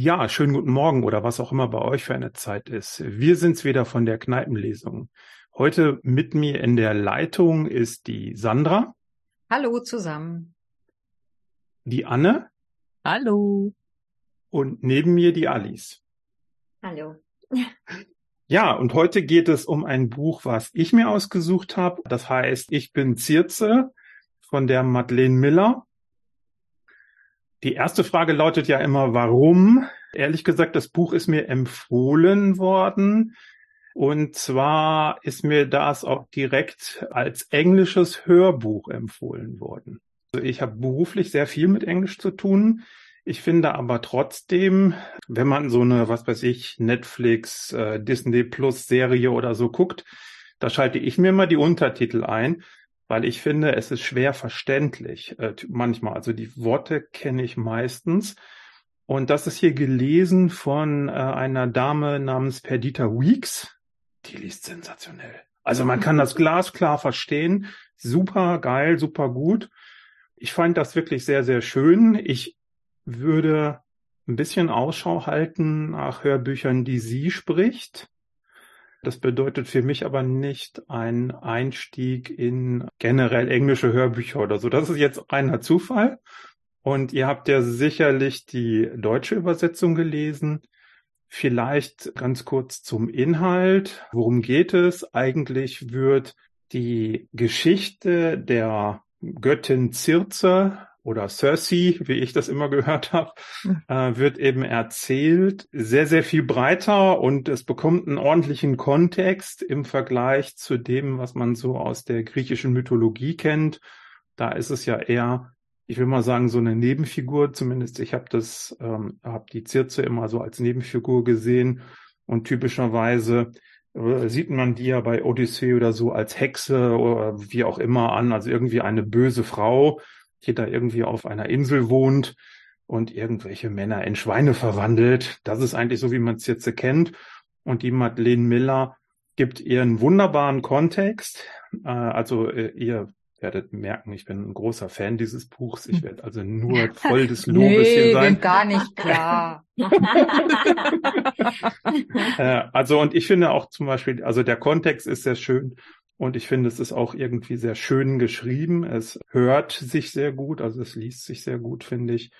Ja, schönen guten Morgen oder was auch immer bei euch für eine Zeit ist. Wir sind's wieder von der Kneipenlesung. Heute mit mir in der Leitung ist die Sandra. Hallo zusammen. Die Anne. Hallo. Und neben mir die Alice. Hallo. Ja, und heute geht es um ein Buch, was ich mir ausgesucht habe. Das heißt, ich bin Zirze von der Madeleine Miller. Die erste Frage lautet ja immer, warum? Ehrlich gesagt, das Buch ist mir empfohlen worden. Und zwar ist mir das auch direkt als englisches Hörbuch empfohlen worden. Also ich habe beruflich sehr viel mit Englisch zu tun. Ich finde aber trotzdem, wenn man so eine, was weiß ich, Netflix, äh, Disney Plus Serie oder so guckt, da schalte ich mir mal die Untertitel ein weil ich finde, es ist schwer verständlich äh, manchmal. Also die Worte kenne ich meistens. Und das ist hier gelesen von äh, einer Dame namens Perdita Weeks. Die liest sensationell. Also man kann das glasklar verstehen. Super geil, super gut. Ich fand das wirklich sehr, sehr schön. Ich würde ein bisschen Ausschau halten nach Hörbüchern, die sie spricht. Das bedeutet für mich aber nicht ein Einstieg in generell englische Hörbücher oder so. Das ist jetzt reiner Zufall. Und ihr habt ja sicherlich die deutsche Übersetzung gelesen. Vielleicht ganz kurz zum Inhalt. Worum geht es? Eigentlich wird die Geschichte der Göttin Circe oder Cersei, wie ich das immer gehört habe, äh, wird eben erzählt, sehr, sehr viel breiter und es bekommt einen ordentlichen Kontext im Vergleich zu dem, was man so aus der griechischen Mythologie kennt. Da ist es ja eher, ich will mal sagen, so eine Nebenfigur, zumindest ich habe das, ähm, habe die Circe immer so als Nebenfigur gesehen. Und typischerweise äh, sieht man die ja bei Odyssee oder so als Hexe oder wie auch immer an, also irgendwie eine böse Frau, die da irgendwie auf einer Insel wohnt und irgendwelche Männer in Schweine verwandelt. Das ist eigentlich so, wie man es jetzt kennt. Und die Madeleine Miller gibt ihr einen wunderbaren Kontext. Äh, also äh, ihr werdet merken, ich bin ein großer Fan dieses Buchs. Ich werde also nur voll des Lobes nee, hier sein. gar nicht klar. äh, also und ich finde auch zum Beispiel, also der Kontext ist sehr schön. Und ich finde, es ist auch irgendwie sehr schön geschrieben. Es hört sich sehr gut, also es liest sich sehr gut, finde ich.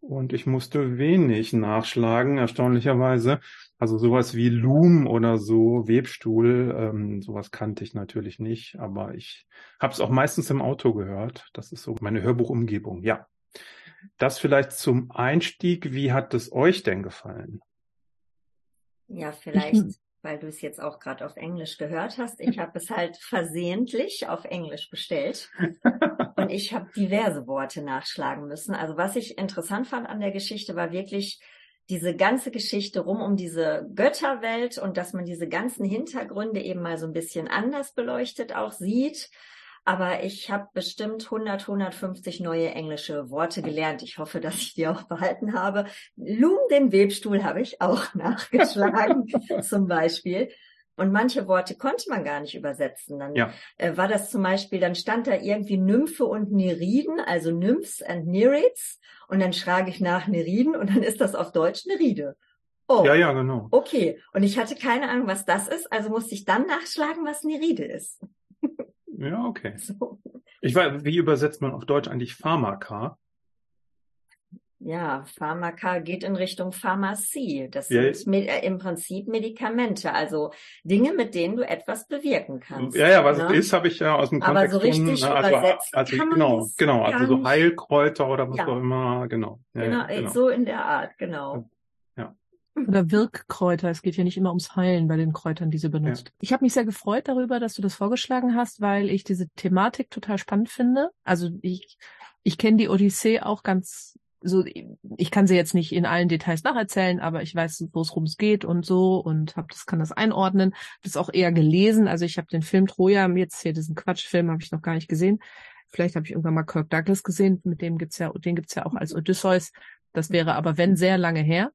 Und ich musste wenig nachschlagen, erstaunlicherweise. Also sowas wie Loom oder so, Webstuhl, ähm, sowas kannte ich natürlich nicht, aber ich habe es auch meistens im Auto gehört. Das ist so meine Hörbuchumgebung, ja. Das vielleicht zum Einstieg. Wie hat es euch denn gefallen? Ja, vielleicht weil du es jetzt auch gerade auf Englisch gehört hast. Ich habe es halt versehentlich auf Englisch bestellt und ich habe diverse Worte nachschlagen müssen. Also was ich interessant fand an der Geschichte war wirklich diese ganze Geschichte rum um diese Götterwelt und dass man diese ganzen Hintergründe eben mal so ein bisschen anders beleuchtet auch sieht aber ich habe bestimmt 100, 150 neue englische Worte gelernt. Ich hoffe, dass ich die auch behalten habe. Loom, den Webstuhl, habe ich auch nachgeschlagen, zum Beispiel. Und manche Worte konnte man gar nicht übersetzen. Dann ja. äh, war das zum Beispiel, dann stand da irgendwie Nymphe und Neriden, also Nymphs and Nereids. Und dann schrage ich nach Neriden und dann ist das auf Deutsch Neride. Oh, ja, ja, genau. Okay. Und ich hatte keine Ahnung, was das ist, also musste ich dann nachschlagen, was Neride ist. Ja, okay. So. Ich weiß, wie übersetzt man auf Deutsch eigentlich Pharmaka? Ja, Pharmaka geht in Richtung Pharmazie. Das ja, sind äh, im Prinzip Medikamente, also Dinge, mit denen du etwas bewirken kannst. Ja, ja, was ne? es ist, habe ich ja aus dem Kontext Aber so richtig von, also, übersetzt also, genau, genau, also so Heilkräuter oder was ja. auch immer, genau. Ja, genau, genau, so in der Art, genau. Oder Wirkkräuter. Es geht ja nicht immer ums Heilen bei den Kräutern, die sie benutzt. Ja. Ich habe mich sehr gefreut darüber, dass du das vorgeschlagen hast, weil ich diese Thematik total spannend finde. Also ich, ich kenne die Odyssee auch ganz so, ich kann sie jetzt nicht in allen Details nacherzählen, aber ich weiß, wo es rum geht und so und hab das kann das einordnen. Das auch eher gelesen. Also ich habe den Film Troja, jetzt hier diesen Quatschfilm habe ich noch gar nicht gesehen. Vielleicht habe ich irgendwann mal Kirk Douglas gesehen, mit dem gibt's ja, den gibt's ja auch als Odysseus. Das wäre aber wenn sehr lange her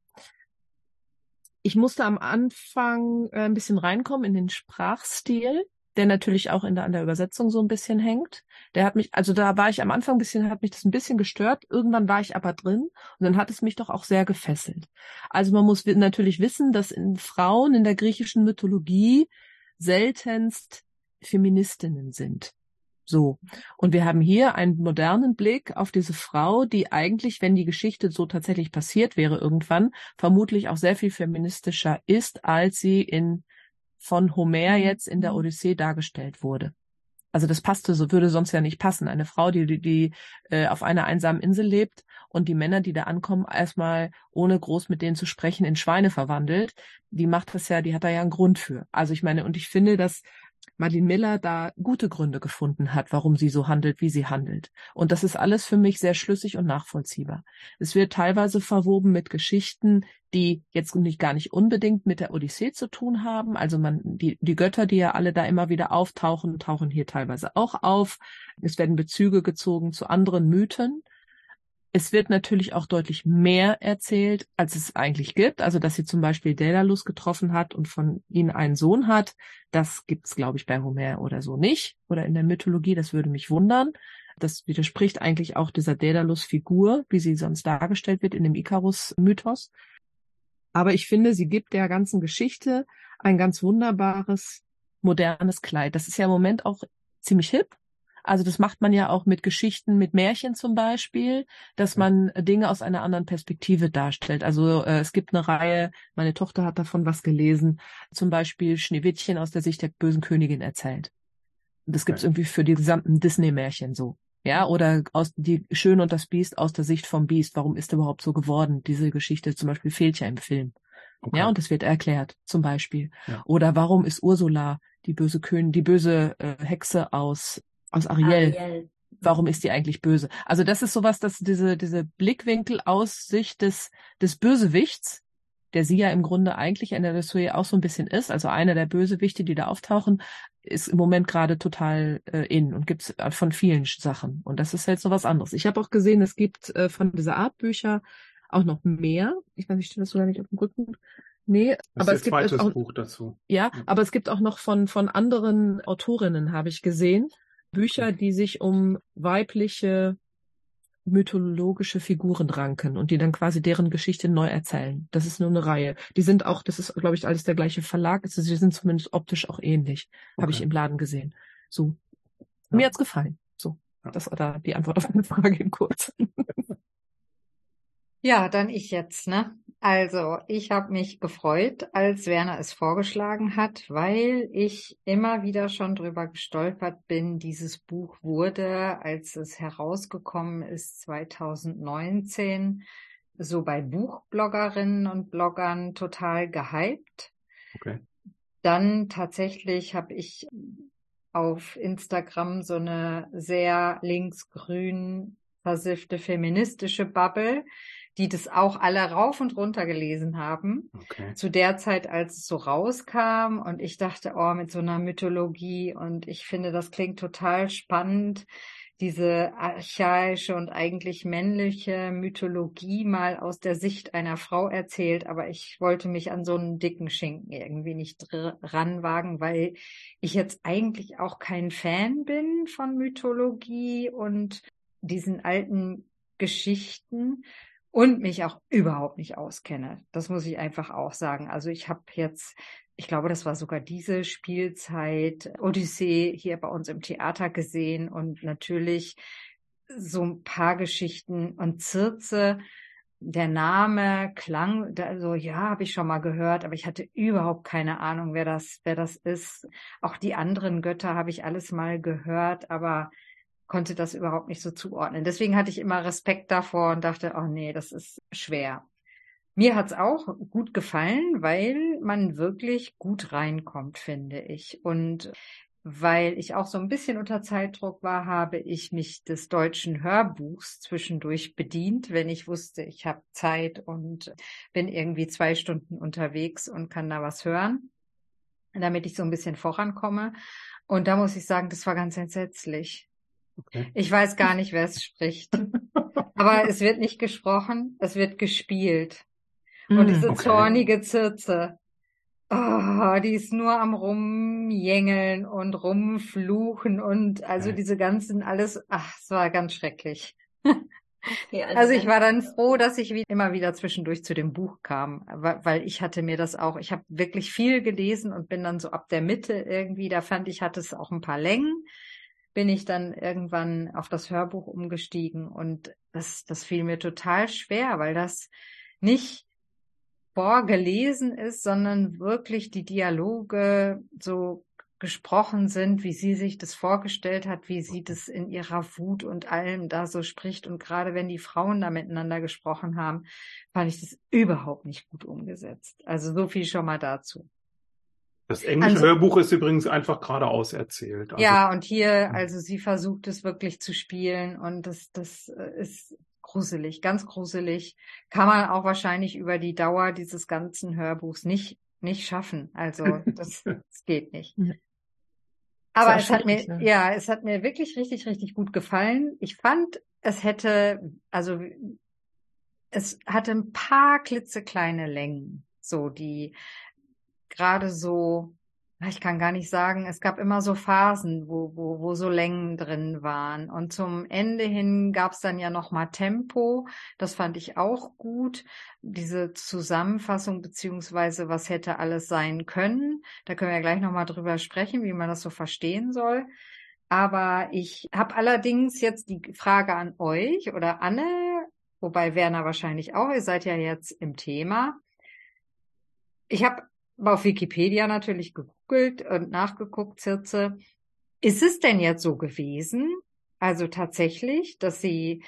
ich musste am Anfang äh, ein bisschen reinkommen in den Sprachstil. der natürlich auch in der, an der Übersetzung so ein bisschen hängt. Der hat mich, also da war ich am Anfang ein bisschen, hat mich das ein bisschen gestört. Irgendwann war ich aber drin und dann hat es mich doch auch sehr gefesselt. Also man muss natürlich wissen, dass in Frauen in der griechischen Mythologie seltenst Feministinnen sind. So. Und wir haben hier einen modernen Blick auf diese Frau, die eigentlich, wenn die Geschichte so tatsächlich passiert wäre irgendwann, vermutlich auch sehr viel feministischer ist, als sie in, von Homer jetzt in der mhm. Odyssee dargestellt wurde. Also das passte, so würde sonst ja nicht passen. Eine Frau, die, die, die äh, auf einer einsamen Insel lebt und die Männer, die da ankommen, erstmal ohne groß mit denen zu sprechen in Schweine verwandelt, die macht das ja, die hat da ja einen Grund für. Also ich meine, und ich finde, dass Marlene Miller da gute Gründe gefunden hat, warum sie so handelt, wie sie handelt. Und das ist alles für mich sehr schlüssig und nachvollziehbar. Es wird teilweise verwoben mit Geschichten, die jetzt nicht gar nicht unbedingt mit der Odyssee zu tun haben. Also man, die, die Götter, die ja alle da immer wieder auftauchen, tauchen hier teilweise auch auf. Es werden Bezüge gezogen zu anderen Mythen. Es wird natürlich auch deutlich mehr erzählt, als es eigentlich gibt. Also, dass sie zum Beispiel Daedalus getroffen hat und von ihnen einen Sohn hat, das gibt's, glaube ich, bei Homer oder so nicht. Oder in der Mythologie, das würde mich wundern. Das widerspricht eigentlich auch dieser Daedalus-Figur, wie sie sonst dargestellt wird in dem Icarus-Mythos. Aber ich finde, sie gibt der ganzen Geschichte ein ganz wunderbares, modernes Kleid. Das ist ja im Moment auch ziemlich hip. Also das macht man ja auch mit Geschichten, mit Märchen zum Beispiel, dass man Dinge aus einer anderen Perspektive darstellt. Also äh, es gibt eine Reihe, meine Tochter hat davon was gelesen, zum Beispiel Schneewittchen aus der Sicht der bösen Königin erzählt. Das gibt's irgendwie für die gesamten Disney-Märchen so. Ja, oder aus die Schön und das Biest aus der Sicht vom Biest. Warum ist er überhaupt so geworden? Diese Geschichte zum Beispiel fehlt ja im Film. Okay. Ja, und das wird erklärt, zum Beispiel. Ja. Oder warum ist Ursula die böse Königin, die böse äh, Hexe aus aus Ariel. Ariel. Warum ist die eigentlich böse? Also das ist sowas, dass diese, diese Blickwinkel aus Sicht des, des Bösewichts, der sie ja im Grunde eigentlich in der Dessouet auch so ein bisschen ist, also einer der Bösewichte, die da auftauchen, ist im Moment gerade total äh, in und gibt's von vielen Sachen. Und das ist jetzt so was anderes. Ich habe auch gesehen, es gibt äh, von dieser Art Bücher auch noch mehr. Ich weiß nicht, steht das sogar nicht auf dem Rücken. Nee, das aber es gibt auch, Buch dazu. Ja, aber es gibt auch noch von von anderen Autorinnen habe ich gesehen, Bücher, die sich um weibliche mythologische Figuren ranken und die dann quasi deren Geschichte neu erzählen. Das ist nur eine Reihe. Die sind auch, das ist, glaube ich, alles der gleiche Verlag. Also sie sind zumindest optisch auch ähnlich. Okay. Habe ich im Laden gesehen. So. Ja. Mir hat's gefallen. So. Ja. Das war da die Antwort auf meine Frage in kurz. Ja, dann ich jetzt, ne? Also, ich habe mich gefreut, als Werner es vorgeschlagen hat, weil ich immer wieder schon drüber gestolpert bin. Dieses Buch wurde, als es herausgekommen ist, 2019, so bei Buchbloggerinnen und Bloggern total gehypt. Okay. Dann tatsächlich habe ich auf Instagram so eine sehr linksgrün versiffte feministische Bubble, die das auch alle rauf und runter gelesen haben. Okay. Zu der Zeit, als es so rauskam und ich dachte, oh, mit so einer Mythologie und ich finde, das klingt total spannend, diese archaische und eigentlich männliche Mythologie mal aus der Sicht einer Frau erzählt, aber ich wollte mich an so einen dicken Schinken irgendwie nicht ranwagen, weil ich jetzt eigentlich auch kein Fan bin von Mythologie und diesen alten Geschichten und mich auch überhaupt nicht auskenne. Das muss ich einfach auch sagen. Also ich habe jetzt, ich glaube, das war sogar diese Spielzeit Odyssee hier bei uns im Theater gesehen und natürlich so ein paar Geschichten und Zirze. Der Name klang, also ja, habe ich schon mal gehört, aber ich hatte überhaupt keine Ahnung, wer das, wer das ist. Auch die anderen Götter habe ich alles mal gehört, aber konnte das überhaupt nicht so zuordnen. Deswegen hatte ich immer Respekt davor und dachte, oh nee, das ist schwer. Mir hat's auch gut gefallen, weil man wirklich gut reinkommt, finde ich. Und weil ich auch so ein bisschen unter Zeitdruck war, habe ich mich des deutschen Hörbuchs zwischendurch bedient, wenn ich wusste, ich habe Zeit und bin irgendwie zwei Stunden unterwegs und kann da was hören, damit ich so ein bisschen vorankomme. Und da muss ich sagen, das war ganz entsetzlich. Okay. Ich weiß gar nicht, wer es spricht. Aber es wird nicht gesprochen, es wird gespielt. Und mm, diese okay. zornige Zirze. Oh, die ist nur am rumjängeln und rumfluchen und also ja. diese ganzen alles, ach, es war ganz schrecklich. Okay, also, also ich war dann froh, dass ich immer wieder zwischendurch zu dem Buch kam, weil ich hatte mir das auch, ich habe wirklich viel gelesen und bin dann so ab der Mitte irgendwie, da fand ich, hatte es auch ein paar Längen, bin ich dann irgendwann auf das Hörbuch umgestiegen und das, das fiel mir total schwer, weil das nicht vorgelesen ist, sondern wirklich die Dialoge so gesprochen sind, wie sie sich das vorgestellt hat, wie sie das in ihrer Wut und allem da so spricht. Und gerade wenn die Frauen da miteinander gesprochen haben, fand ich das überhaupt nicht gut umgesetzt. Also so viel schon mal dazu. Das englische also, Hörbuch ist übrigens einfach geradeaus erzählt. Also, ja, und hier, also sie versucht es wirklich zu spielen und das, das äh, ist gruselig, ganz gruselig. Kann man auch wahrscheinlich über die Dauer dieses ganzen Hörbuchs nicht, nicht schaffen. Also das, das geht nicht. Aber es hat mir, ne? ja, es hat mir wirklich richtig, richtig gut gefallen. Ich fand, es hätte, also es hatte ein paar klitzekleine Längen, so die gerade so ich kann gar nicht sagen, es gab immer so Phasen, wo, wo, wo so Längen drin waren. Und zum Ende hin gab es dann ja nochmal Tempo. Das fand ich auch gut. Diese Zusammenfassung beziehungsweise was hätte alles sein können. Da können wir ja gleich nochmal drüber sprechen, wie man das so verstehen soll. Aber ich habe allerdings jetzt die Frage an euch oder Anne, wobei Werner wahrscheinlich auch, ihr seid ja jetzt im Thema. Ich habe auf Wikipedia natürlich gegoogelt und nachgeguckt, Zirze. Ist es denn jetzt so gewesen? Also tatsächlich, dass sie,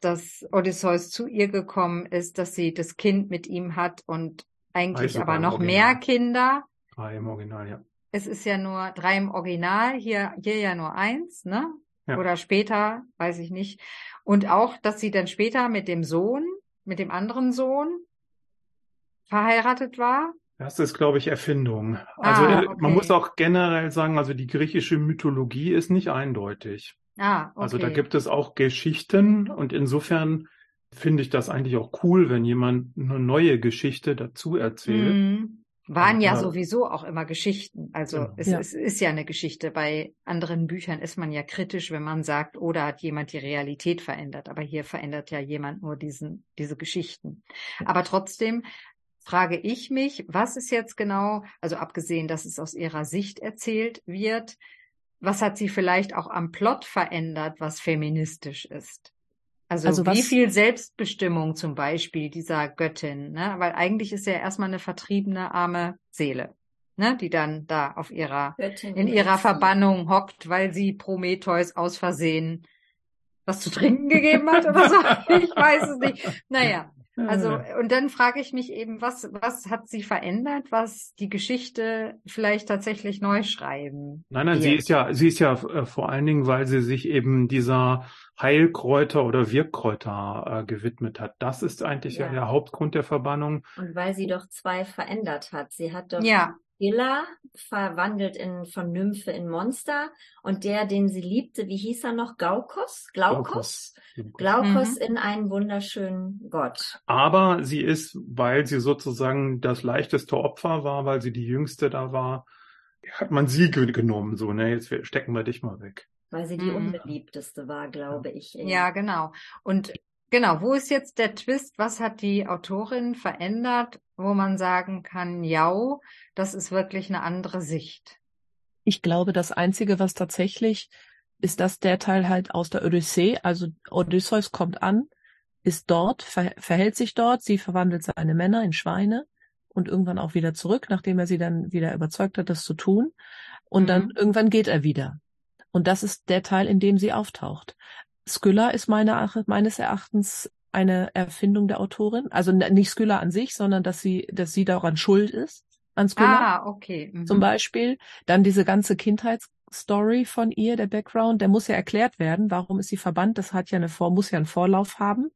dass Odysseus zu ihr gekommen ist, dass sie das Kind mit ihm hat und eigentlich aber noch mehr Kinder. Drei im Original, ja. Es ist ja nur drei im Original, hier, hier ja nur eins, ne? Ja. Oder später, weiß ich nicht. Und auch, dass sie dann später mit dem Sohn, mit dem anderen Sohn verheiratet war. Das ist, glaube ich, Erfindung. Also ah, okay. man muss auch generell sagen, also die griechische Mythologie ist nicht eindeutig. Ah, okay. Also da gibt es auch Geschichten und insofern finde ich das eigentlich auch cool, wenn jemand eine neue Geschichte dazu erzählt. Mhm. Waren ja, ja sowieso auch immer Geschichten. Also ja. Es, ja. es, ist ja eine Geschichte. Bei anderen Büchern ist man ja kritisch, wenn man sagt, oder hat jemand die Realität verändert. Aber hier verändert ja jemand nur diesen, diese Geschichten. Aber trotzdem frage ich mich, was ist jetzt genau, also abgesehen, dass es aus ihrer Sicht erzählt wird, was hat sie vielleicht auch am Plot verändert, was feministisch ist? Also, also wie viel Selbstbestimmung zum Beispiel dieser Göttin, ne? Weil eigentlich ist ja erstmal eine vertriebene arme Seele, ne? Die dann da auf ihrer, Göttin in ihrer Verbannung hockt, weil sie Prometheus aus Versehen was zu trinken gegeben hat oder so. Ich weiß es nicht. Naja, also, und dann frage ich mich eben, was, was hat sie verändert, was die Geschichte vielleicht tatsächlich neu schreiben? Nein, nein, wird? sie ist ja, sie ist ja äh, vor allen Dingen, weil sie sich eben dieser Heilkräuter oder Wirkkräuter äh, gewidmet hat. Das ist eigentlich ja. der Hauptgrund der Verbannung. Und weil sie doch zwei verändert hat. Sie hat doch ja. Illa verwandelt in, von Nymphe in Monster und der, den sie liebte, wie hieß er noch? Gaukos? Glaukos? Glaukos, Glaukos mhm. in einen wunderschönen Gott. Aber sie ist, weil sie sozusagen das leichteste Opfer war, weil sie die jüngste da war, hat man sie genommen, so, ne, jetzt stecken wir dich mal weg. Weil sie die mhm. unbeliebteste war, glaube ich. Ja, genau. Und Genau, wo ist jetzt der Twist? Was hat die Autorin verändert, wo man sagen kann, ja, das ist wirklich eine andere Sicht? Ich glaube, das Einzige, was tatsächlich ist, dass der Teil halt aus der Odyssee, also Odysseus kommt an, ist dort, ver verhält sich dort, sie verwandelt seine Männer in Schweine und irgendwann auch wieder zurück, nachdem er sie dann wieder überzeugt hat, das zu tun. Und mhm. dann irgendwann geht er wieder. Und das ist der Teil, in dem sie auftaucht. Skylla ist meine, meines Erachtens eine Erfindung der Autorin. Also nicht Skylla an sich, sondern dass sie, dass sie daran schuld ist. An Skylla. Ah, okay. Mhm. Zum Beispiel. Dann diese ganze Kindheitsstory von ihr, der Background, der muss ja erklärt werden. Warum ist sie verbannt? Das hat ja eine Vor, muss ja einen Vorlauf haben.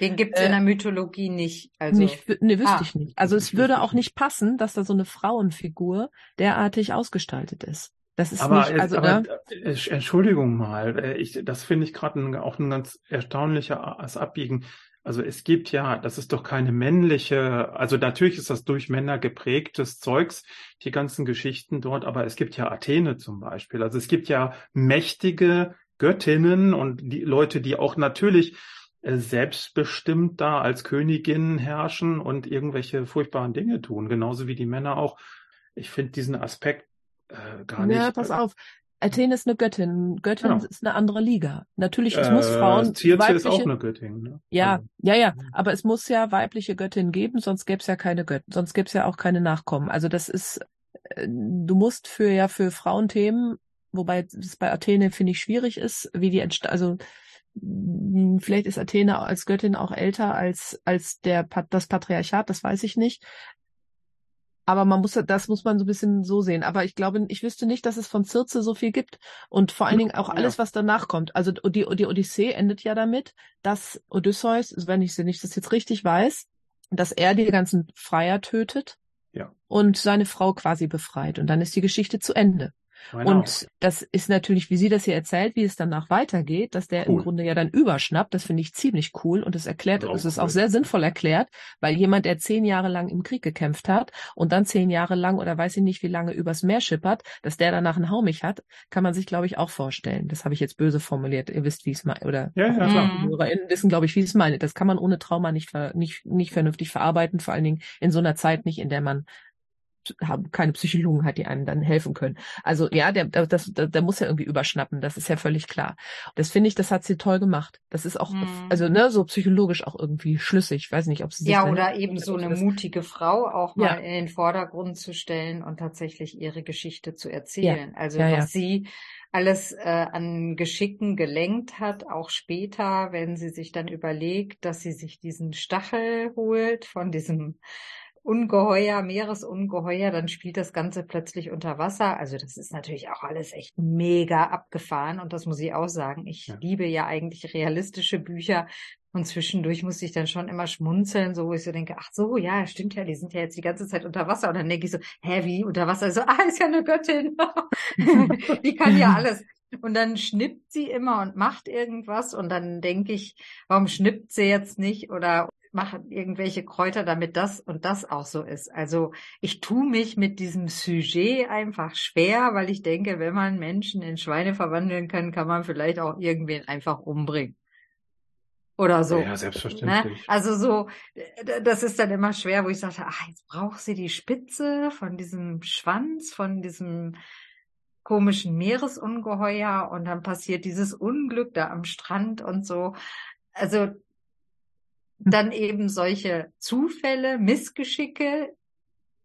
Den gibt's äh, in der Mythologie nicht. Also nicht, ne, wüsste ah. ich nicht. Also es würde auch nicht passen, dass da so eine Frauenfigur derartig ausgestaltet ist. Das ist aber, nicht, also aber, ne? Entschuldigung mal, äh, ich, das finde ich gerade auch ein ganz erstaunliches Abbiegen. Also es gibt ja, das ist doch keine männliche, also natürlich ist das durch Männer geprägtes Zeugs, die ganzen Geschichten dort, aber es gibt ja Athene zum Beispiel. Also es gibt ja mächtige Göttinnen und die Leute, die auch natürlich äh, selbstbestimmt da als Königin herrschen und irgendwelche furchtbaren Dinge tun, genauso wie die Männer auch. Ich finde diesen Aspekt äh, gar nicht. Ja, pass auf. Athen ist eine Göttin. Göttin genau. ist eine andere Liga. Natürlich, es äh, muss Frauen. Circe weibliche, ist auch eine Göttin. Ne? Ja, also. ja, ja. Aber es muss ja weibliche Göttinnen geben, sonst gäbe es ja keine Göttin, sonst gäbe es ja auch keine Nachkommen. Also das ist, äh, du musst für ja für Frauenthemen, wobei es bei Athene finde ich schwierig ist, wie die also hm, vielleicht ist Athene als Göttin auch älter als als der das Patriarchat, das weiß ich nicht. Aber man muss, das muss man so ein bisschen so sehen. Aber ich glaube, ich wüsste nicht, dass es von Circe so viel gibt. Und vor allen Dingen auch alles, was danach kommt. Also die, die Odyssee endet ja damit, dass Odysseus, wenn ich, wenn ich das jetzt richtig weiß, dass er die ganzen Freier tötet ja. und seine Frau quasi befreit. Und dann ist die Geschichte zu Ende. Und das ist natürlich, wie sie das hier erzählt, wie es danach weitergeht, dass der cool. im Grunde ja dann überschnappt. Das finde ich ziemlich cool und es erklärt, es ist cool. auch sehr sinnvoll erklärt, weil jemand, der zehn Jahre lang im Krieg gekämpft hat und dann zehn Jahre lang oder weiß ich nicht wie lange übers Meer schippert, dass der danach einen Haumich hat, kann man sich, glaube ich, auch vorstellen. Das habe ich jetzt böse formuliert. Ihr wisst, wie es meine, oder ja, ja, klar. HörerInnen wissen, glaube ich, wie es meine. Das kann man ohne Trauma nicht, nicht, nicht vernünftig verarbeiten, vor allen Dingen in so einer Zeit nicht, in der man haben keine Psychologen hat, die einem dann helfen können. Also ja, der, das, der, der muss ja irgendwie überschnappen, das ist ja völlig klar. Das finde ich, das hat sie toll gemacht. Das ist auch, hm. also ne, so psychologisch auch irgendwie schlüssig. Ich weiß nicht, ob sie sich ja oder eben so eine mutige Frau auch mal ja. in den Vordergrund zu stellen und tatsächlich ihre Geschichte zu erzählen. Ja. Also ja, was sie alles äh, an Geschicken gelenkt hat, auch später, wenn sie sich dann überlegt, dass sie sich diesen Stachel holt von diesem Ungeheuer, Meeresungeheuer, dann spielt das Ganze plötzlich unter Wasser. Also das ist natürlich auch alles echt mega abgefahren und das muss ich auch sagen. Ich ja. liebe ja eigentlich realistische Bücher und zwischendurch musste ich dann schon immer schmunzeln, so wo ich so denke, ach so, ja, stimmt ja, die sind ja jetzt die ganze Zeit unter Wasser und dann denke ich so, hä, wie unter Wasser? So, ah, ist ja eine Göttin. die kann ja alles. Und dann schnippt sie immer und macht irgendwas und dann denke ich, warum schnippt sie jetzt nicht oder machen irgendwelche Kräuter, damit das und das auch so ist. Also ich tue mich mit diesem Sujet einfach schwer, weil ich denke, wenn man Menschen in Schweine verwandeln kann, kann man vielleicht auch irgendwen einfach umbringen. Oder so. Ja, selbstverständlich. Ne? Also so, das ist dann immer schwer, wo ich sage, ach, jetzt braucht sie die Spitze von diesem Schwanz, von diesem komischen Meeresungeheuer und dann passiert dieses Unglück da am Strand und so. Also dann eben solche Zufälle, Missgeschicke,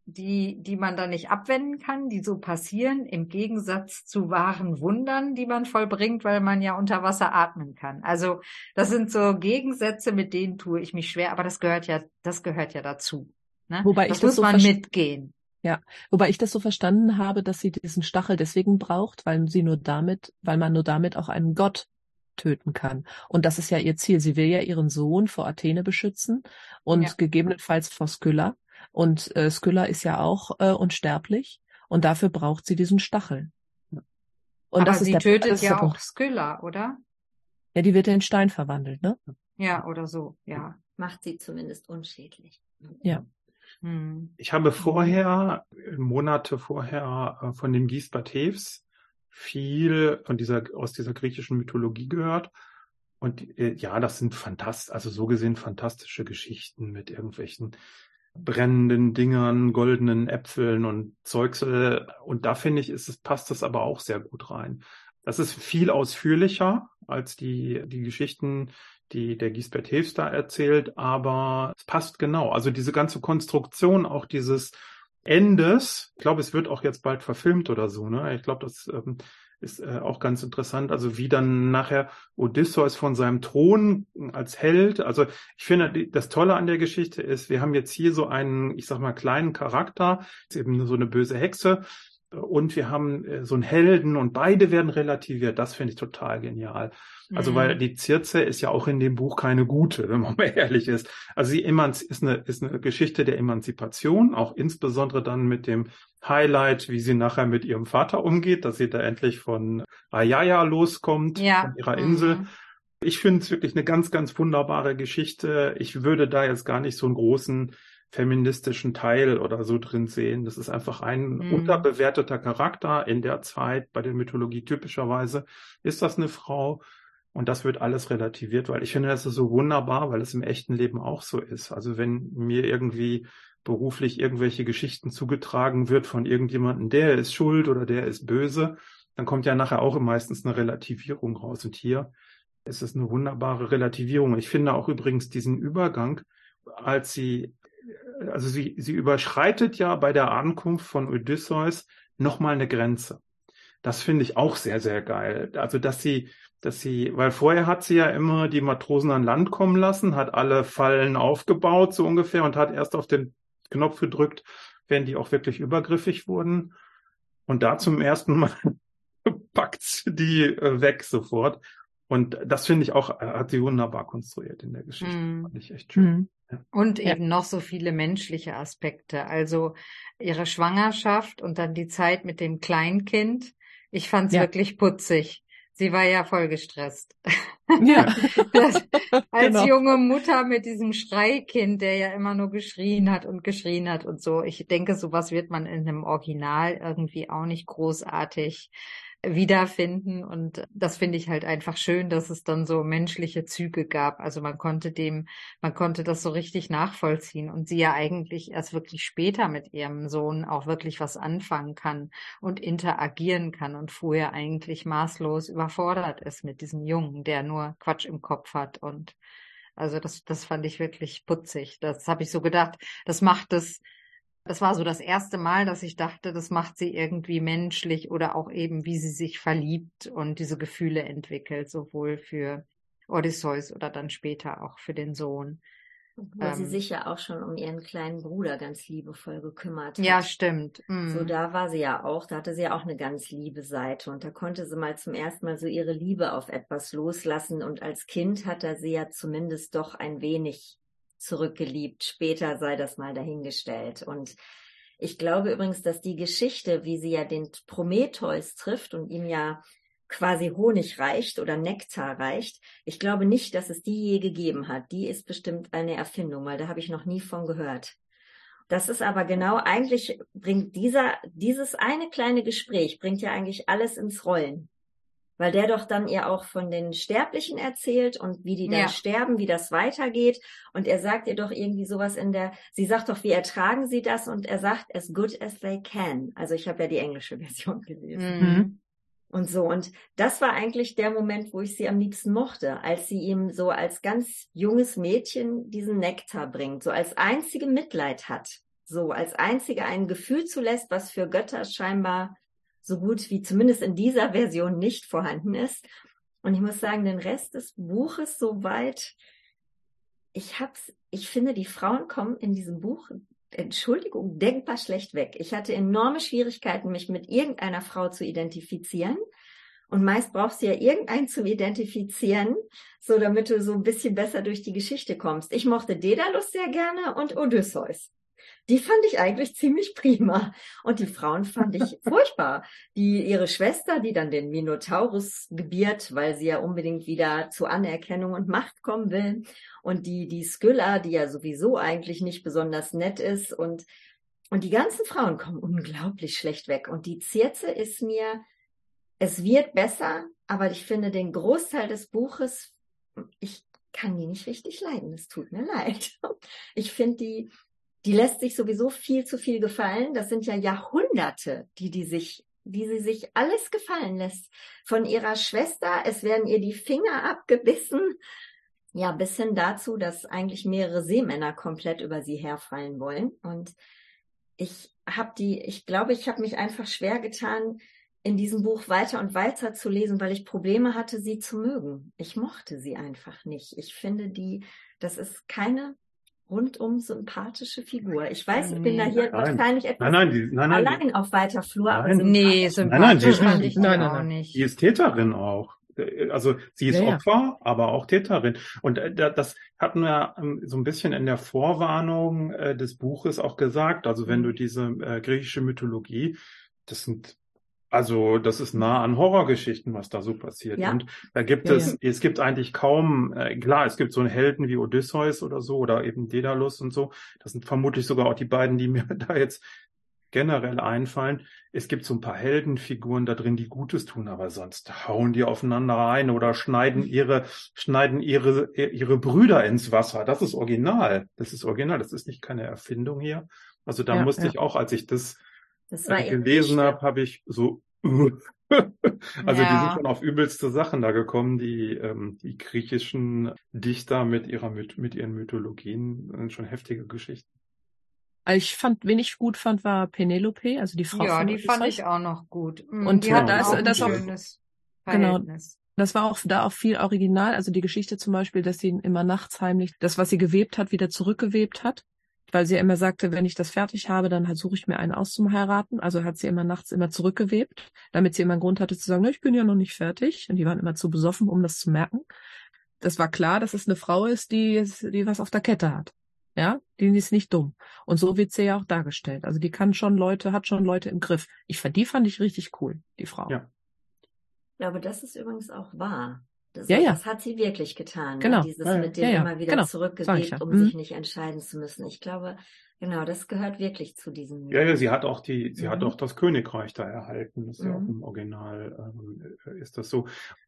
die, die man da nicht abwenden kann, die so passieren, im Gegensatz zu wahren Wundern, die man vollbringt, weil man ja unter Wasser atmen kann. Also das sind so Gegensätze, mit denen tue ich mich schwer, aber das gehört ja, das gehört ja dazu. Ne? Wobei das ich das muss so man mitgehen. Ja, wobei ich das so verstanden habe, dass sie diesen Stachel deswegen braucht, weil sie nur damit, weil man nur damit auch einen Gott töten kann. Und das ist ja ihr Ziel. Sie will ja ihren Sohn vor Athene beschützen und ja. gegebenenfalls vor Skylla. Und äh, Skylla ist ja auch äh, unsterblich und dafür braucht sie diesen Stachel. Und Aber das sie ist der, tötet ja auch Skylla, oder? Ja, die wird ja in Stein verwandelt, ne? Ja, oder so, ja. Macht sie zumindest unschädlich. Ja. Hm. Ich habe vorher, Monate vorher, äh, von dem Gisbert Heves viel von dieser, aus dieser griechischen Mythologie gehört. Und äh, ja, das sind fantastisch, also so gesehen fantastische Geschichten mit irgendwelchen brennenden Dingern, goldenen Äpfeln und Zeugsel. Und da finde ich, ist es, passt das aber auch sehr gut rein. Das ist viel ausführlicher als die, die Geschichten, die der Gisbert Hilfs da erzählt, aber es passt genau. Also diese ganze Konstruktion, auch dieses Endes. Ich glaube, es wird auch jetzt bald verfilmt oder so. Ne? Ich glaube, das ähm, ist äh, auch ganz interessant. Also wie dann nachher Odysseus von seinem Thron als Held. Also ich finde, das Tolle an der Geschichte ist, wir haben jetzt hier so einen, ich sag mal, kleinen Charakter, ist eben so eine böse Hexe. Und wir haben äh, so einen Helden und beide werden relativiert. Das finde ich total genial. Also mhm. weil die Circe ist ja auch in dem Buch keine gute, wenn man mal ehrlich ist. Also sie ist eine, ist eine Geschichte der Emanzipation, auch insbesondere dann mit dem Highlight, wie sie nachher mit ihrem Vater umgeht, dass sie da endlich von Ayaya loskommt, ja. von ihrer Insel. Mhm. Ich finde es wirklich eine ganz, ganz wunderbare Geschichte. Ich würde da jetzt gar nicht so einen großen feministischen Teil oder so drin sehen. Das ist einfach ein mhm. unterbewerteter Charakter in der Zeit. Bei der Mythologie typischerweise ist das eine Frau. Und das wird alles relativiert, weil ich finde, das ist so wunderbar, weil es im echten Leben auch so ist. Also wenn mir irgendwie beruflich irgendwelche Geschichten zugetragen wird von irgendjemandem, der ist schuld oder der ist böse, dann kommt ja nachher auch meistens eine Relativierung raus. Und hier ist es eine wunderbare Relativierung. Ich finde auch übrigens diesen Übergang, als sie, also sie, sie überschreitet ja bei der Ankunft von Odysseus nochmal eine Grenze. Das finde ich auch sehr, sehr geil. Also, dass sie, dass sie, weil vorher hat sie ja immer die Matrosen an Land kommen lassen, hat alle Fallen aufgebaut, so ungefähr, und hat erst auf den Knopf gedrückt, wenn die auch wirklich übergriffig wurden. Und da zum ersten Mal packt die äh, weg sofort. Und das finde ich auch, äh, hat sie wunderbar konstruiert in der Geschichte. Mm. Fand ich echt schön. Mm. Ja. Und eben noch so viele menschliche Aspekte. Also ihre Schwangerschaft und dann die Zeit mit dem Kleinkind. Ich fand es ja. wirklich putzig. Sie war ja voll gestresst. Ja. das, als genau. junge Mutter mit diesem Schreikind, der ja immer nur geschrien hat und geschrien hat und so. Ich denke, sowas wird man in einem Original irgendwie auch nicht großartig wiederfinden. Und das finde ich halt einfach schön, dass es dann so menschliche Züge gab. Also man konnte dem, man konnte das so richtig nachvollziehen und sie ja eigentlich erst wirklich später mit ihrem Sohn auch wirklich was anfangen kann und interagieren kann und vorher eigentlich maßlos überfordert ist mit diesem Jungen, der nur Quatsch im Kopf hat und also das, das fand ich wirklich putzig. Das habe ich so gedacht. Das macht es das war so das erste Mal, dass ich dachte, das macht sie irgendwie menschlich oder auch eben, wie sie sich verliebt und diese Gefühle entwickelt, sowohl für Odysseus oder dann später auch für den Sohn. Weil ähm, sie sich ja auch schon um ihren kleinen Bruder ganz liebevoll gekümmert hat. Ja, stimmt. Mm. So, da war sie ja auch, da hatte sie ja auch eine ganz liebe Seite und da konnte sie mal zum ersten Mal so ihre Liebe auf etwas loslassen und als Kind hat er sie ja zumindest doch ein wenig zurückgeliebt. Später sei das mal dahingestellt. Und ich glaube übrigens, dass die Geschichte, wie sie ja den Prometheus trifft und ihm ja quasi Honig reicht oder Nektar reicht, ich glaube nicht, dass es die je gegeben hat. Die ist bestimmt eine Erfindung, weil da habe ich noch nie von gehört. Das ist aber genau, eigentlich bringt dieser, dieses eine kleine Gespräch bringt ja eigentlich alles ins Rollen weil der doch dann ihr auch von den Sterblichen erzählt und wie die dann ja. sterben, wie das weitergeht. Und er sagt ihr doch irgendwie sowas in der, sie sagt doch, wie ertragen sie das? Und er sagt, as good as they can. Also ich habe ja die englische Version gelesen. Mhm. Und so. Und das war eigentlich der Moment, wo ich sie am liebsten mochte, als sie ihm so als ganz junges Mädchen diesen Nektar bringt, so als einzige Mitleid hat. So als einzige ein Gefühl zulässt, was für Götter scheinbar so gut wie zumindest in dieser Version nicht vorhanden ist. Und ich muss sagen, den Rest des Buches soweit, ich hab's, ich finde, die Frauen kommen in diesem Buch, Entschuldigung, denkbar schlecht weg. Ich hatte enorme Schwierigkeiten, mich mit irgendeiner Frau zu identifizieren. Und meist brauchst du ja irgendeinen zum Identifizieren, so damit du so ein bisschen besser durch die Geschichte kommst. Ich mochte Daedalus sehr gerne und Odysseus die fand ich eigentlich ziemlich prima. Und die Frauen fand ich furchtbar. Die, ihre Schwester, die dann den Minotaurus gebiert, weil sie ja unbedingt wieder zu Anerkennung und Macht kommen will. Und die, die Skylla, die ja sowieso eigentlich nicht besonders nett ist. Und, und die ganzen Frauen kommen unglaublich schlecht weg. Und die Zirze ist mir, es wird besser, aber ich finde den Großteil des Buches, ich kann die nicht richtig leiden. Es tut mir leid. Ich finde die, die lässt sich sowieso viel zu viel gefallen. Das sind ja Jahrhunderte, die die sich, die sie sich alles gefallen lässt. Von ihrer Schwester, es werden ihr die Finger abgebissen. Ja, bis hin dazu, dass eigentlich mehrere Seemänner komplett über sie herfallen wollen. Und ich habe die, ich glaube, ich habe mich einfach schwer getan, in diesem Buch weiter und weiter zu lesen, weil ich Probleme hatte, sie zu mögen. Ich mochte sie einfach nicht. Ich finde die, das ist keine rundum sympathische Figur. Ich weiß, ich bin da hier nein. wahrscheinlich etwas nein, nein, die, nein, allein die, auf weiter Flur. Nein, aber nee, sympathisch nein, fand ich nein, nein, auch nicht. Die ist Täterin auch. Also sie ist ja, Opfer, aber auch Täterin. Und äh, das hatten wir ähm, so ein bisschen in der Vorwarnung äh, des Buches auch gesagt. Also wenn du mhm. diese äh, griechische Mythologie, das sind Also das ist nah an Horrorgeschichten, was da so passiert. Ja. Und da gibt Ja, es, ja. es gibt eigentlich kaum, äh, klar, es gibt so einen Helden wie Odysseus oder so oder eben Daedalus und so. Das sind vermutlich sogar auch die beiden, die mir da jetzt generell einfallen. Es gibt so ein paar Heldenfiguren da drin, die Gutes tun, aber sonst hauen die aufeinander ein oder schneiden ihre, schneiden ihre, ihre Brüder ins Wasser. Das ist original. Das ist original. Das ist nicht keine Erfindung hier. Also da musste ich auch, als ich das Das war äh, ihre gelesen habe, habe ich so, also die sind Ja. schon auf übelste Sachen da gekommen, die, ähm, die griechischen Dichter mit ihrer, mit ihren Mythologien, sind schon heftige Geschichten. Also Ich fand, wen ich gut fand, war Penelope, also die Frau Ja, von die fand ich auch noch gut. Mm, Und die ja, hatten da ist- auch ein das auch- schönes Genau. Verhältnis. Das war auch da auch viel original. Also die Geschichte zum Beispiel, dass sie immer nachts heimlich das, was sie gewebt hat, wieder zurückgewebt hat. Weil sie ja immer sagte, wenn ich das fertig habe, dann halt suche ich mir einen aus zum Heiraten. Also hat sie immer nachts immer zurückgewebt, damit sie immer einen Grund hatte zu sagen, "Na, ich bin ja noch nicht fertig. Und die waren immer zu besoffen, um das zu merken. Das war klar, dass es eine Frau ist, die, die was auf der Kette hat. Ja, die ist nicht dumm. Und so wird sie ja auch dargestellt. Also die kann schon Leute, hat schon Leute im Griff. Ich fand, die fand ich richtig cool, die Frau. Ja. Ich glaube, das ist übrigens auch wahr. Das, Ja, ja. das hat sie wirklich getan. Genau. Ja, dieses Ja, mit dem Ja, ja. immer wieder Genau. Zurückgewebt, um Mhm. sich nicht entscheiden zu müssen. Ich glaube, genau, das gehört wirklich zu diesem. Ja, ja, sie hat auch die, sie hat Mhm. auch das Königreich da erhalten. Das ist ja auch Mhm. im Original, ähm, äh, ist das so.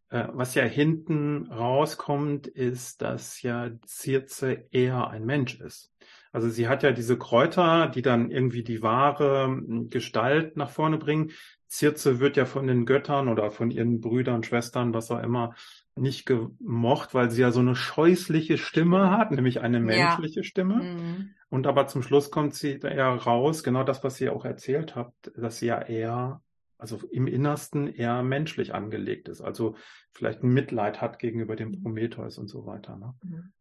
Äh, was ja hinten rauskommt, ist, dass ja Circe eher ein Mensch ist. Also sie hat ja diese Kräuter, die dann irgendwie die wahre m, Gestalt nach vorne bringen. Circe wird ja von den Göttern oder von ihren Brüdern, Schwestern, was auch immer, nicht gemocht, weil sie ja so eine scheußliche Stimme hat, nämlich eine Ja. menschliche Stimme. Mhm. Und aber zum Schluss kommt sie da eher raus, genau das, was ihr auch erzählt habt, dass sie ja eher, also im Innersten eher menschlich angelegt ist. Also vielleicht ein Mitleid hat gegenüber dem Prometheus und so weiter. Ne? Mhm.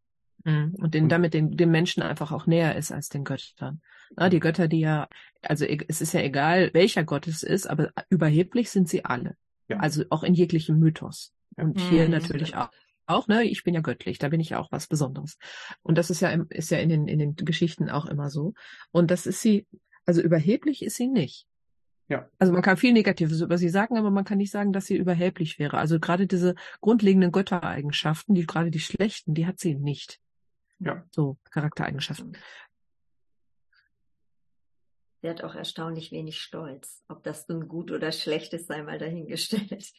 Mhm. Und den, damit den, dem Menschen einfach auch näher ist als den Göttern. Na, die Götter, die ja, also e- es ist ja egal, welcher Gott es ist, aber überheblich sind sie alle. Ja. Also auch in jeglichem Mythos. Und hier Mhm. natürlich auch. Auch, ne, ich bin ja göttlich, da bin ich ja auch was Besonderes. Und das ist ja, ist ja in den, in den Geschichten auch immer so. Und das ist sie, also überheblich ist sie nicht. Ja. Also man kann viel Negatives über sie sagen, aber man kann nicht sagen, dass sie überheblich wäre. Also gerade diese grundlegenden Göttereigenschaften, die gerade die schlechten, die hat sie nicht. Ja. So Charaktereigenschaften. Sie hat auch erstaunlich wenig Stolz. Ob das nun gut oder schlecht ist, sei mal dahingestellt.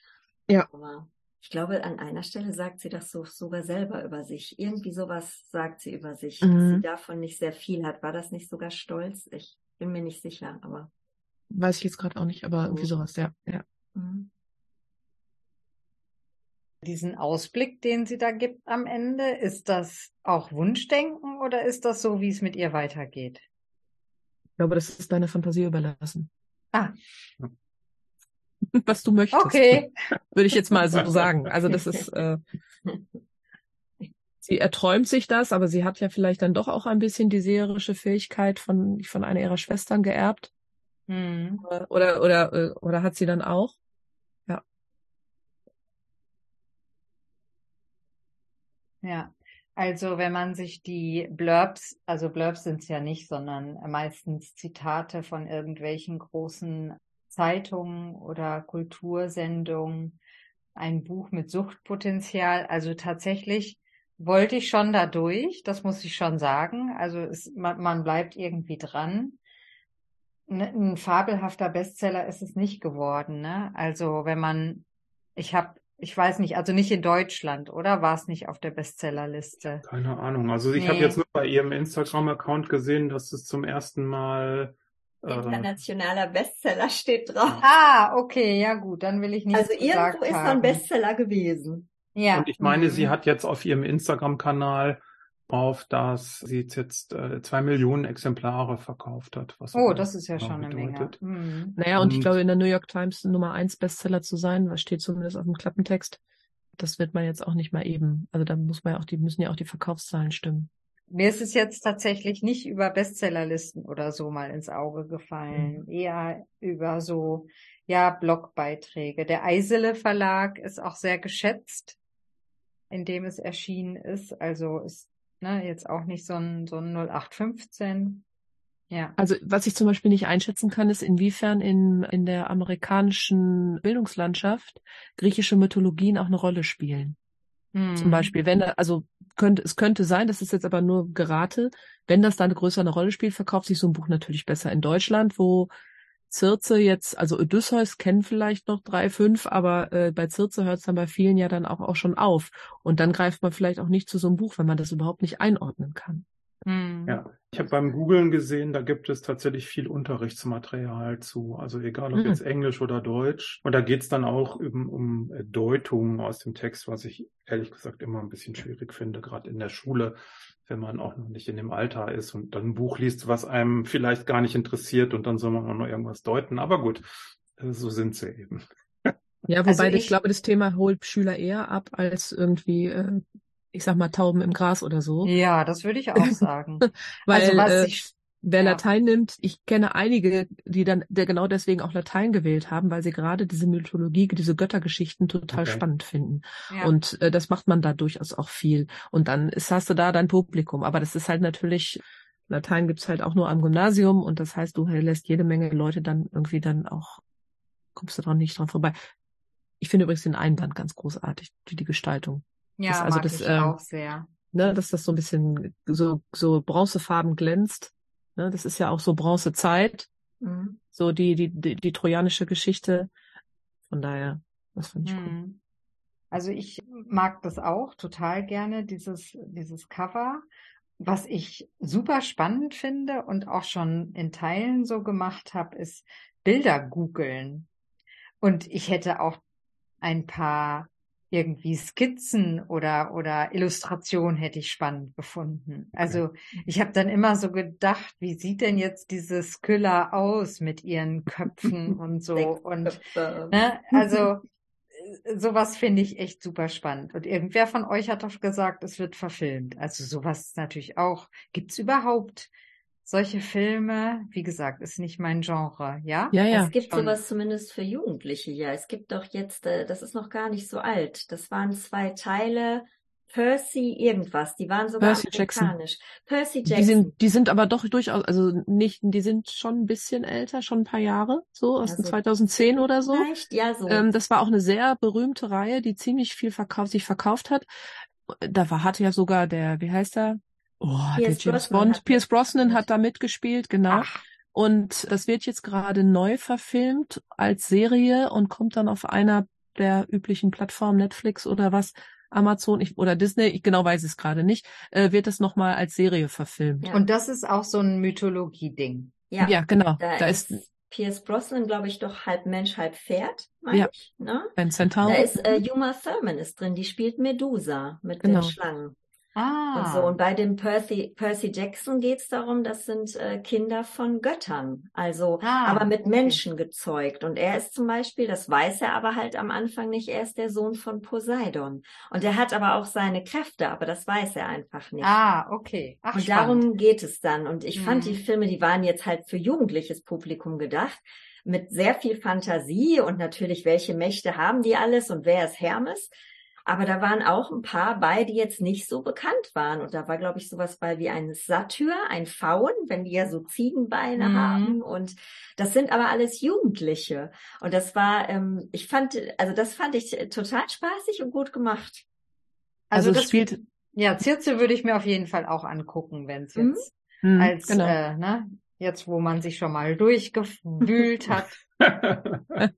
Ja. Aber ich glaube, an einer Stelle sagt sie das so, sogar selber über sich. Irgendwie sowas sagt sie über sich, dass Mhm. sie davon nicht sehr viel hat. War das nicht sogar Stolz? Ich bin mir nicht sicher, aber. Weiß ich jetzt gerade auch nicht, aber irgendwie Mhm. sowas, ja. ja. Mhm. Diesen Ausblick, den sie da gibt am Ende, ist das auch Wunschdenken oder ist das so, wie es mit ihr weitergeht? Ich glaube, das ist deiner Fantasie überlassen. Ah. Was du möchtest. Okay. Würde ich jetzt mal so sagen. Also das ist, äh, sie erträumt sich das, aber sie hat ja vielleicht dann doch auch ein bisschen die seherische Fähigkeit von, von einer ihrer Schwestern geerbt. Hm. Oder, oder, äh, oder hat sie dann auch? Ja, also wenn man sich die Blurbs, also Blurbs sind es ja nicht, sondern meistens Zitate von irgendwelchen großen Zeitungen oder Kultursendungen, ein Buch mit Suchtpotenzial. Also tatsächlich wollte ich schon da durch, das muss ich schon sagen. Also es, man, man bleibt irgendwie dran. Ein fabelhafter Bestseller ist es nicht geworden. Ne? Also wenn man, ich habe ich weiß nicht, also nicht in Deutschland, oder? War es nicht auf der Bestsellerliste? Keine Ahnung. Also ich habe Nee. jetzt nur bei ihrem Instagram-Account gesehen, dass es zum ersten Mal Internationaler Bestseller steht drauf. Ah, okay, ja gut, dann will ich nichts Also irgendwo ist haben. ein Bestseller gewesen. Ja. und ich meine, mhm. sie hat jetzt auf ihrem Instagram-Kanal auf dass sie jetzt äh, zwei Millionen Exemplare verkauft hat. Was Oh, das ist ja schon eine Menge. Mhm. Naja, und, ich Und- glaube, in der New York Times Nummer eins Bestseller zu sein, was steht zumindest auf dem Klappentext, das wird man jetzt auch nicht mal eben. Also da muss man ja auch, die müssen ja auch die Verkaufszahlen stimmen. Mir ist es jetzt tatsächlich nicht über Bestsellerlisten oder so mal ins Auge gefallen, Mhm. eher über so, ja, Blogbeiträge. Der Eisele Verlag ist auch sehr geschätzt, in dem es erschienen ist. Also ist ne, jetzt auch nicht so ein, so ein 0815. Ja. Also was ich zum Beispiel nicht einschätzen kann, ist inwiefern in, in der amerikanischen Bildungslandschaft griechische Mythologien auch eine Rolle spielen. Hm. Zum Beispiel, wenn da, also könnte, es könnte sein, das ist jetzt aber nur gerate, wenn das da eine größere Rolle spielt, verkauft sich so ein Buch natürlich besser in Deutschland, wo Circe jetzt, also Odysseus kennen vielleicht noch drei, fünf, aber äh, bei Circe hört es dann bei vielen ja dann auch, auch schon auf. Und dann greift man vielleicht auch nicht zu so einem Buch, wenn man das überhaupt nicht einordnen kann. Hm. Ja, ich habe beim Googlen gesehen, da gibt es tatsächlich viel Unterrichtsmaterial zu, also egal ob mhm. jetzt Englisch oder Deutsch. Und da geht's dann auch um, um Deutungen aus dem Text, was ich ehrlich gesagt immer ein bisschen schwierig finde, gerade in der Schule, wenn man auch noch nicht in dem Alter ist und dann ein Buch liest, was einem vielleicht gar nicht interessiert und dann soll man auch noch irgendwas deuten. Aber gut, äh, so sind sie eben. Ja, wobei also ich, ich, glaube, das Thema holt Schüler eher ab als irgendwie äh, ich sag mal, Tauben im Gras oder so. Ja, das würde ich auch sagen. Weil also, was äh, ich, wer ja. Latein nimmt, ich kenne einige, die dann der genau deswegen auch Latein gewählt haben, weil sie gerade diese Mythologie, diese Göttergeschichten total okay. spannend finden. Ja. Und äh, das macht man da durchaus auch viel. Und dann ist, hast du da dein Publikum. Aber das ist halt natürlich, Latein gibt's halt auch nur am Gymnasium und das heißt, du lässt jede Menge Leute dann irgendwie dann auch, kommst du dran nicht dran vorbei. Ich finde übrigens den Einband ganz großartig, die, die Gestaltung. Ja, das, also mag das, ich ähm, auch sehr. Ne, dass das so ein bisschen so, so bronzefarben glänzt. Ne, das ist ja auch so Bronzezeit. Mhm. So die, die, die, die trojanische Geschichte. Von daher, das finde ich mhm. cool. Also ich mag das auch total gerne, dieses, dieses Cover. Was ich super spannend finde und auch schon in Teilen so gemacht habe, ist Bilder googeln. Und ich hätte auch ein paar irgendwie Skizzen oder oder Illustrationen hätte ich spannend gefunden. Also okay. ich habe dann immer so gedacht, wie sieht denn jetzt diese Skylla aus mit ihren Köpfen und so und ne, also äh, sowas finde ich echt super spannend. Und irgendwer von euch hat doch gesagt, es wird verfilmt. Also sowas natürlich auch. Gibt's überhaupt solche Filme, wie gesagt, ist nicht mein Genre, ja? Ja, ja. Es gibt Schon. sowas zumindest für Jugendliche, ja. Es gibt doch jetzt, äh, das ist noch gar nicht so alt. Das waren zwei Teile. Percy irgendwas, die waren sogar Percy amerikanisch. Jackson. Percy Jackson. Die sind, die sind aber doch durchaus, also nicht, die sind schon ein bisschen älter, schon ein paar Jahre, so aus also, 2010 oder so. Vielleicht, ja, so. Ähm, das war auch eine sehr berühmte Reihe, die ziemlich viel verkauft, sich verkauft hat. Da war, hatte ja sogar der, wie heißt er? Oh, Pierce der James Brosnan Bond. Pierce Brosnan hat da mitgespielt, genau. Ach. Und das wird jetzt gerade neu verfilmt als Serie und kommt dann auf einer der üblichen Plattformen, Netflix oder was, Amazon ich, oder Disney, ich genau weiß es gerade nicht, äh, wird das nochmal als Serie verfilmt. Ja. Und das ist auch so ein Mythologie-Ding. Ja, ja, genau. Da, da ist, ist Pierce Brosnan, glaube ich, doch halb Mensch, halb Pferd, meine ja. ich. Ne? Ein Centaur. Da ist äh, Uma Thurman ist drin, die spielt Medusa mit genau. den Schlangen. Ah. Und so. Und bei dem Percy, Percy Jackson geht es darum, das sind äh, Kinder von Göttern, also ah, aber mit okay. Menschen gezeugt. Und er ist zum Beispiel, das weiß er aber halt am Anfang nicht, er ist der Sohn von Poseidon. Und er hat aber auch seine Kräfte, aber das weiß er einfach nicht. Ah, okay. Ach, und spannend. darum geht es dann. Und ich hm. fand die mhm. Filme, die waren jetzt halt für jugendliches Publikum gedacht mit sehr viel Fantasie und natürlich, welche Mächte haben die alles und wer ist Hermes? Aber da waren auch ein paar bei, die jetzt nicht so bekannt waren. Und da war, glaube ich, sowas bei wie ein Satyr, ein Faun, wenn die ja so Ziegenbeine mhm. haben. Und das sind aber alles Jugendliche. Und das war, ähm, ich fand, also das fand ich total spaßig und gut gemacht. Also, also das spielt. Ja, Zirze würde ich mir auf jeden Fall auch angucken, wenn es mhm. jetzt mhm. als, genau. äh, ne, jetzt wo man sich schon mal durchgewühlt hat.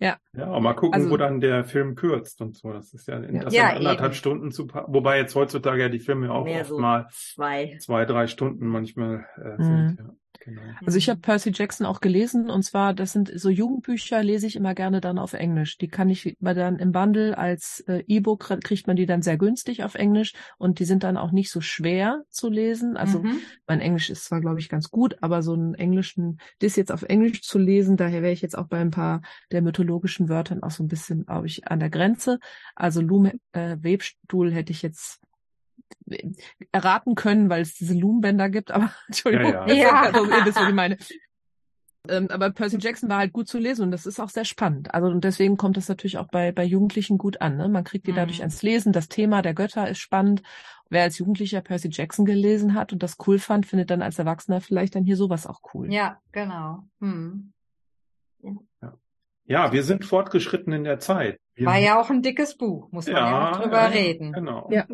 Ja. Ja, mal gucken, also, wo dann der Film kürzt und so. Das ist ja, ja. das ja, anderthalb eben. Stunden zu, wobei jetzt heutzutage ja die Filme auch Mehr oft so mal zwei. zwei, drei Stunden manchmal äh, sind. Mhm. Ja. Genau. Also ich habe Percy Jackson auch gelesen und zwar, das sind so Jugendbücher, lese ich immer gerne dann auf Englisch. Die kann ich, weil dann im Bundle als äh, E-Book kriegt man die dann sehr günstig auf Englisch und die sind dann auch nicht so schwer zu lesen. Also mhm. mein Englisch ist zwar, glaube ich, ganz gut, aber so einen englischen, das jetzt auf Englisch zu lesen, daher wäre ich jetzt auch bei ein paar der mythologischen Wörtern auch so ein bisschen, glaube ich, an der Grenze. Also Lume, äh, Webstuhl hätte ich jetzt erraten können, weil es diese Lumenbänder gibt, aber Entschuldigung, ja, ja. ja. Also, ihr wisst, was ich meine. ähm, aber Percy Jackson war halt gut zu lesen und das ist auch sehr spannend. Also und deswegen kommt das natürlich auch bei, bei Jugendlichen gut an. Ne? Man kriegt die dadurch Mhm. ans Lesen. Das Thema der Götter ist spannend. Wer als Jugendlicher Percy Jackson gelesen hat und das cool fand, findet dann als Erwachsener vielleicht dann hier sowas auch cool. Ja, genau. Hm. Ja, wir sind fortgeschritten in der Zeit. Wir, War ja auch ein dickes Buch, muss man ja, auch drüber ja, reden. Genau. Ja.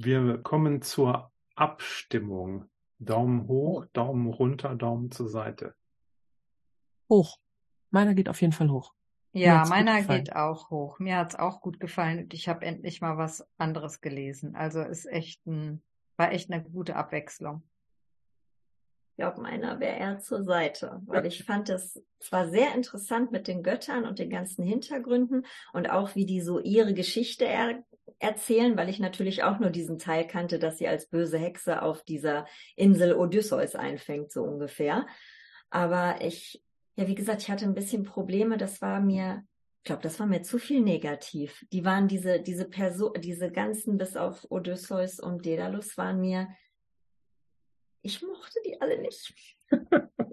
Wir kommen zur Abstimmung. Daumen hoch, Daumen runter, Daumen zur Seite. Hoch. Meiner geht auf jeden Fall hoch. Ja, meiner geht auch hoch. Mir hat's auch gut gefallen und ich habe endlich mal was anderes gelesen. Also ist echt ein, war echt eine gute Abwechslung. Ich glaube, meiner wäre eher zur Seite, weil ich fand es zwar sehr interessant mit den Göttern und den ganzen Hintergründen und auch wie die so ihre Geschichte er erzählen, weil ich natürlich auch nur diesen Teil kannte, dass sie als böse Hexe auf dieser Insel Odysseus einfängt, so ungefähr. Aber ich, ja, wie gesagt, ich hatte ein bisschen Probleme, das war mir, ich glaube, das war mir zu viel negativ. Die waren diese, diese Person, diese ganzen, bis auf Odysseus und Daedalus waren mir ich mochte die alle nicht.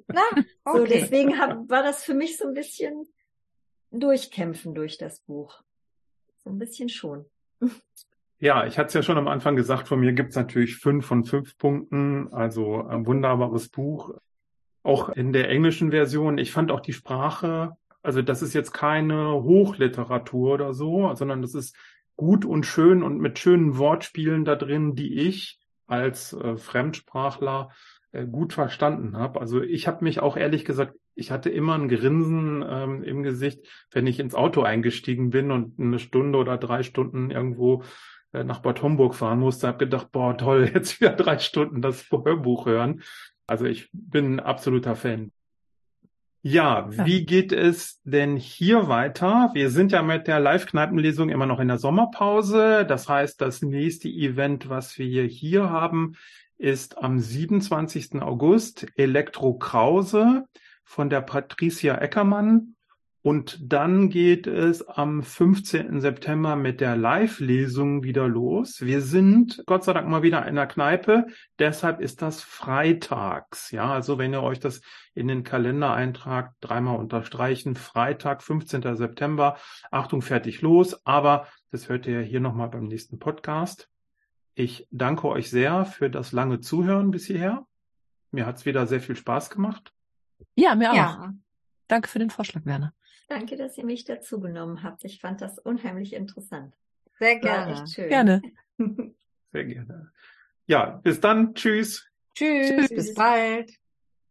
Na, So, okay. deswegen hab, war das für mich so ein bisschen durchkämpfen durch das Buch. So ein bisschen schon. Ja, ich hatte es ja schon am Anfang gesagt, von mir gibt's natürlich fünf von fünf Punkten. Also ein wunderbares Buch. Auch in der englischen Version. Ich fand auch die Sprache, also das ist jetzt keine Hochliteratur oder so, sondern das ist gut und schön und mit schönen Wortspielen da drin, die ich als äh, Fremdsprachler äh, gut verstanden habe. Also ich habe mich auch ehrlich gesagt, ich hatte immer ein Grinsen ähm, im Gesicht, wenn ich ins Auto eingestiegen bin und eine Stunde oder drei Stunden irgendwo äh, nach Bad Homburg fahren musste, habe gedacht, boah, toll, jetzt wieder drei Stunden das Hörbuch hören. Also ich bin ein absoluter Fan. Ja, Ja. wie geht es denn hier weiter? Wir sind ja mit der Live-Kneipenlesung immer noch in der Sommerpause. Das heißt, das nächste Event, was wir hier haben, ist am 27. August Elektro Krause von der Patricia Eckermann. Und dann geht es am 15. September mit der Live-Lesung wieder los. Wir sind Gott sei Dank mal wieder in der Kneipe. Deshalb ist das freitags. Ja, also wenn ihr euch das in den Kalender eintragt, dreimal unterstreichen. Freitag, 15. September. Achtung, fertig los. Aber das hört ihr hier nochmal beim nächsten Podcast. Ich danke euch sehr für das lange Zuhören bis hierher. Mir hat's wieder sehr viel Spaß gemacht. Ja, mir auch. Ja, Danke für den Vorschlag, Werner. Danke, dass ihr mich dazu genommen habt. Ich fand das unheimlich interessant. sehr gerne. echt schön. Gerne. Sehr gerne. Ja, bis dann. Tschüss. Tschüss, Tschüss. bis bald.